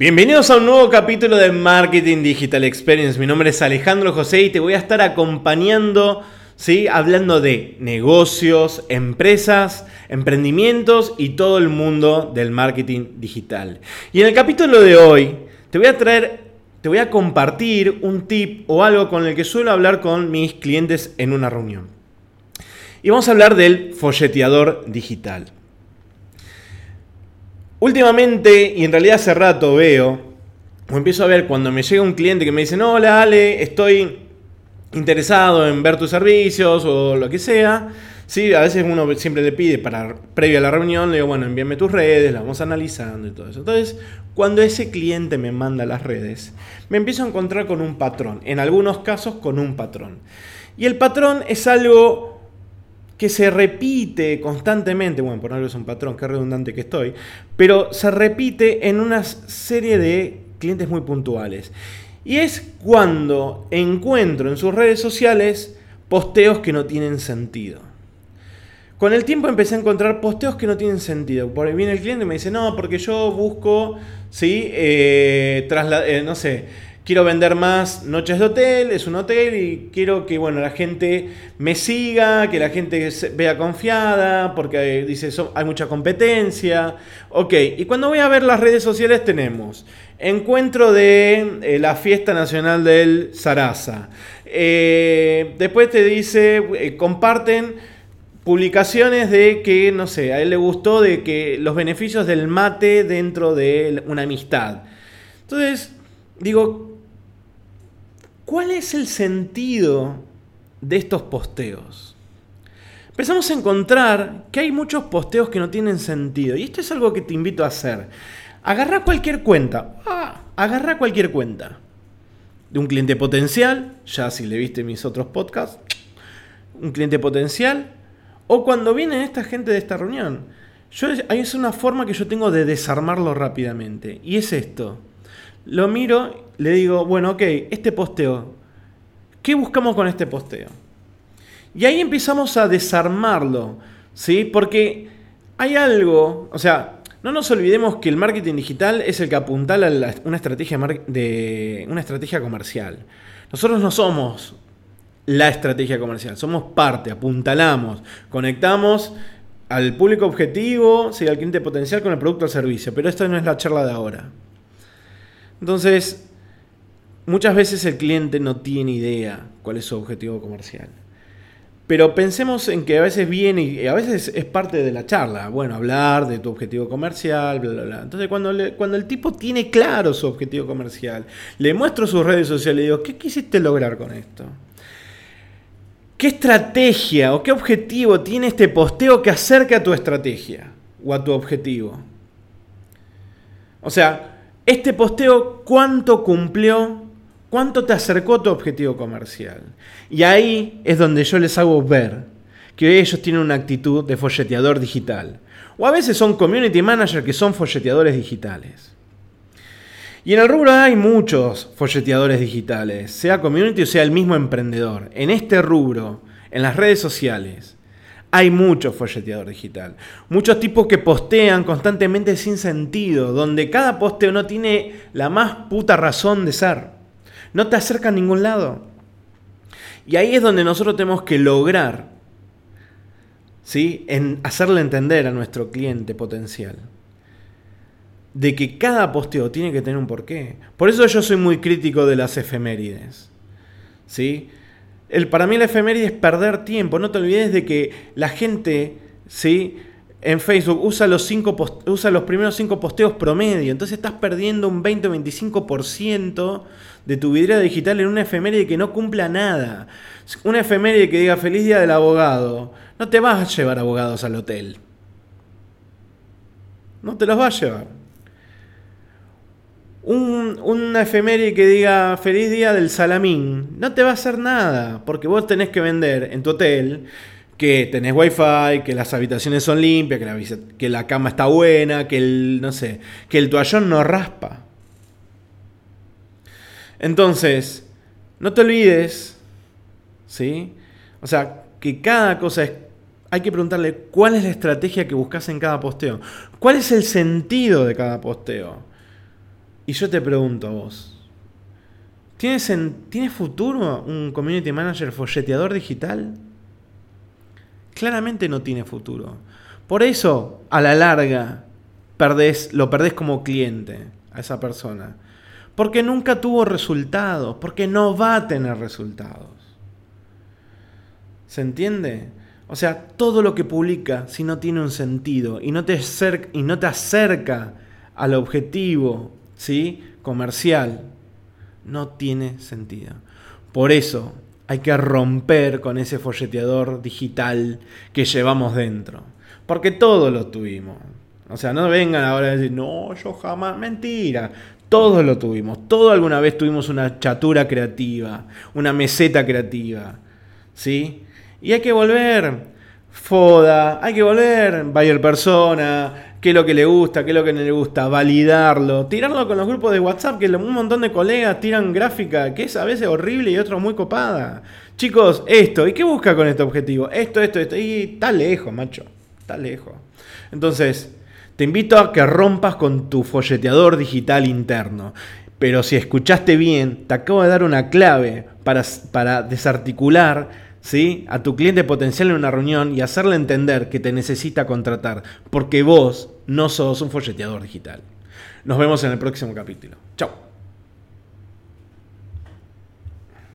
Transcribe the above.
Bienvenidos a un nuevo capítulo de Marketing Digital Experience. Mi nombre es Alejandro José y te voy a estar acompañando, ¿sí? hablando de negocios, empresas, emprendimientos y todo el mundo del marketing digital. Y en el capítulo de hoy te voy a traer, te voy a compartir un tip o algo con el que suelo hablar con mis clientes en una reunión. Y vamos a hablar del folleteador digital. Últimamente, y en realidad hace rato veo, o empiezo a ver cuando me llega un cliente que me dice, no, hola Ale, estoy interesado en ver tus servicios o lo que sea. Sí, a veces uno siempre le pide para previo a la reunión, le digo, bueno, envíame tus redes, las vamos analizando y todo eso. Entonces, cuando ese cliente me manda las redes, me empiezo a encontrar con un patrón, en algunos casos con un patrón. Y el patrón es algo que se repite constantemente, bueno, por algo es un patrón, qué redundante que estoy, pero se repite en una serie de clientes muy puntuales. Y es cuando encuentro en sus redes sociales posteos que no tienen sentido. Con el tiempo empecé a encontrar posteos que no tienen sentido. Por ahí viene el cliente y me dice, no, porque yo busco, ¿sí? Eh, eh, no sé, quiero vender más noches de hotel, es un hotel y quiero que bueno, la gente me siga, que la gente vea confiada, porque dice, hay mucha competencia. Ok, y cuando voy a ver las redes sociales tenemos encuentro de eh, la fiesta nacional del Sarasa. Eh, después te dice, eh, comparten publicaciones de que, no sé, a él le gustó de que los beneficios del mate dentro de una amistad. Entonces, digo, ¿Cuál es el sentido de estos posteos? Empezamos a encontrar que hay muchos posteos que no tienen sentido. Y esto es algo que te invito a hacer. Agarra cualquier cuenta. Ah, agarra cualquier cuenta. De un cliente potencial, ya si le viste mis otros podcasts, un cliente potencial. O cuando viene esta gente de esta reunión. Yo, es una forma que yo tengo de desarmarlo rápidamente. Y es esto. Lo miro, le digo, bueno, ok, este posteo, ¿qué buscamos con este posteo? Y ahí empezamos a desarmarlo, ¿sí? Porque hay algo, o sea, no nos olvidemos que el marketing digital es el que apuntala a una estrategia, de, una estrategia comercial. Nosotros no somos la estrategia comercial, somos parte, apuntalamos, conectamos al público objetivo, ¿sí? al cliente potencial con el producto o servicio, pero esta no es la charla de ahora. Entonces, muchas veces el cliente no tiene idea cuál es su objetivo comercial. Pero pensemos en que a veces viene y a veces es parte de la charla. Bueno, hablar de tu objetivo comercial, bla, bla, bla. Entonces, cuando, cuando el tipo tiene claro su objetivo comercial, le muestro sus redes sociales y digo, ¿qué quisiste lograr con esto? ¿Qué estrategia o qué objetivo tiene este posteo que acerca a tu estrategia o a tu objetivo? O sea, este posteo, ¿cuánto cumplió? ¿Cuánto te acercó a tu objetivo comercial? Y ahí es donde yo les hago ver que ellos tienen una actitud de folleteador digital. O a veces son community manager que son folleteadores digitales. Y en el rubro hay muchos folleteadores digitales, sea community o sea el mismo emprendedor. En este rubro, en las redes sociales, hay mucho folleteador digital. Muchos tipos que postean constantemente sin sentido, donde cada posteo no tiene la más puta razón de ser. No te acerca a ningún lado. Y ahí es donde nosotros tenemos que lograr ¿sí? en hacerle entender a nuestro cliente potencial de que cada posteo tiene que tener un porqué. Por eso yo soy muy crítico de las efemérides. ¿sí? El, para mí la efeméride es perder tiempo. No te olvides de que la gente, ¿sí? En Facebook usa los, cinco usa los primeros cinco posteos promedio. Entonces estás perdiendo un 20 o 25% de tu vidriera digital en una efeméride que no cumpla nada. Una efeméride que diga feliz día del abogado. No te vas a llevar abogados al hotel. No te los vas a llevar un, una efeméride que diga feliz día del salamín, no te va a hacer nada, porque vos tenés que vender en tu hotel que tenés wifi, que las habitaciones son limpias, que la, que la cama está buena, que el, no sé, que el toallón no raspa. Entonces, no te olvides, ¿sí? O sea, que cada cosa es hay que preguntarle cuál es la estrategia que buscas en cada posteo. ¿Cuál es el sentido de cada posteo? Y yo te pregunto a vos, ¿tienes, ¿tienes futuro un community manager folleteador digital? Claramente no tiene futuro. Por eso, a la larga, lo perdés como cliente a esa persona. Porque nunca tuvo resultados, porque no va a tener resultados. ¿Se entiende? O sea, todo lo que publica, si no tiene un sentido y no te acerca al objetivo ¿sí? comercial, no tiene sentido. Por eso hay que romper con ese folleteador digital que llevamos dentro. Porque todos lo tuvimos. O sea, no vengan ahora a decir, no, yo jamás, mentira. Todos lo tuvimos. Todos alguna vez tuvimos una chatura creativa, una meseta creativa. ¿Sí? Y hay que volver. Foda, hay que volver. Bayer persona, qué es lo que le gusta, qué es lo que no le gusta, validarlo, tirarlo con los grupos de WhatsApp, que un montón de colegas tiran gráfica, que es a veces horrible y otros muy copada. Chicos, esto, ¿y qué busca con este objetivo? Esto, esto, esto, y está lejos, macho, está lejos. Entonces, te invito a que rompas con tu folleteador digital interno. Pero si escuchaste bien, te acabo de dar una clave para, para desarticular ¿sí? a tu cliente potencial en una reunión y hacerle entender que te necesita contratar, porque vos no sos un folleteador digital. Nos vemos en el próximo capítulo. Chao.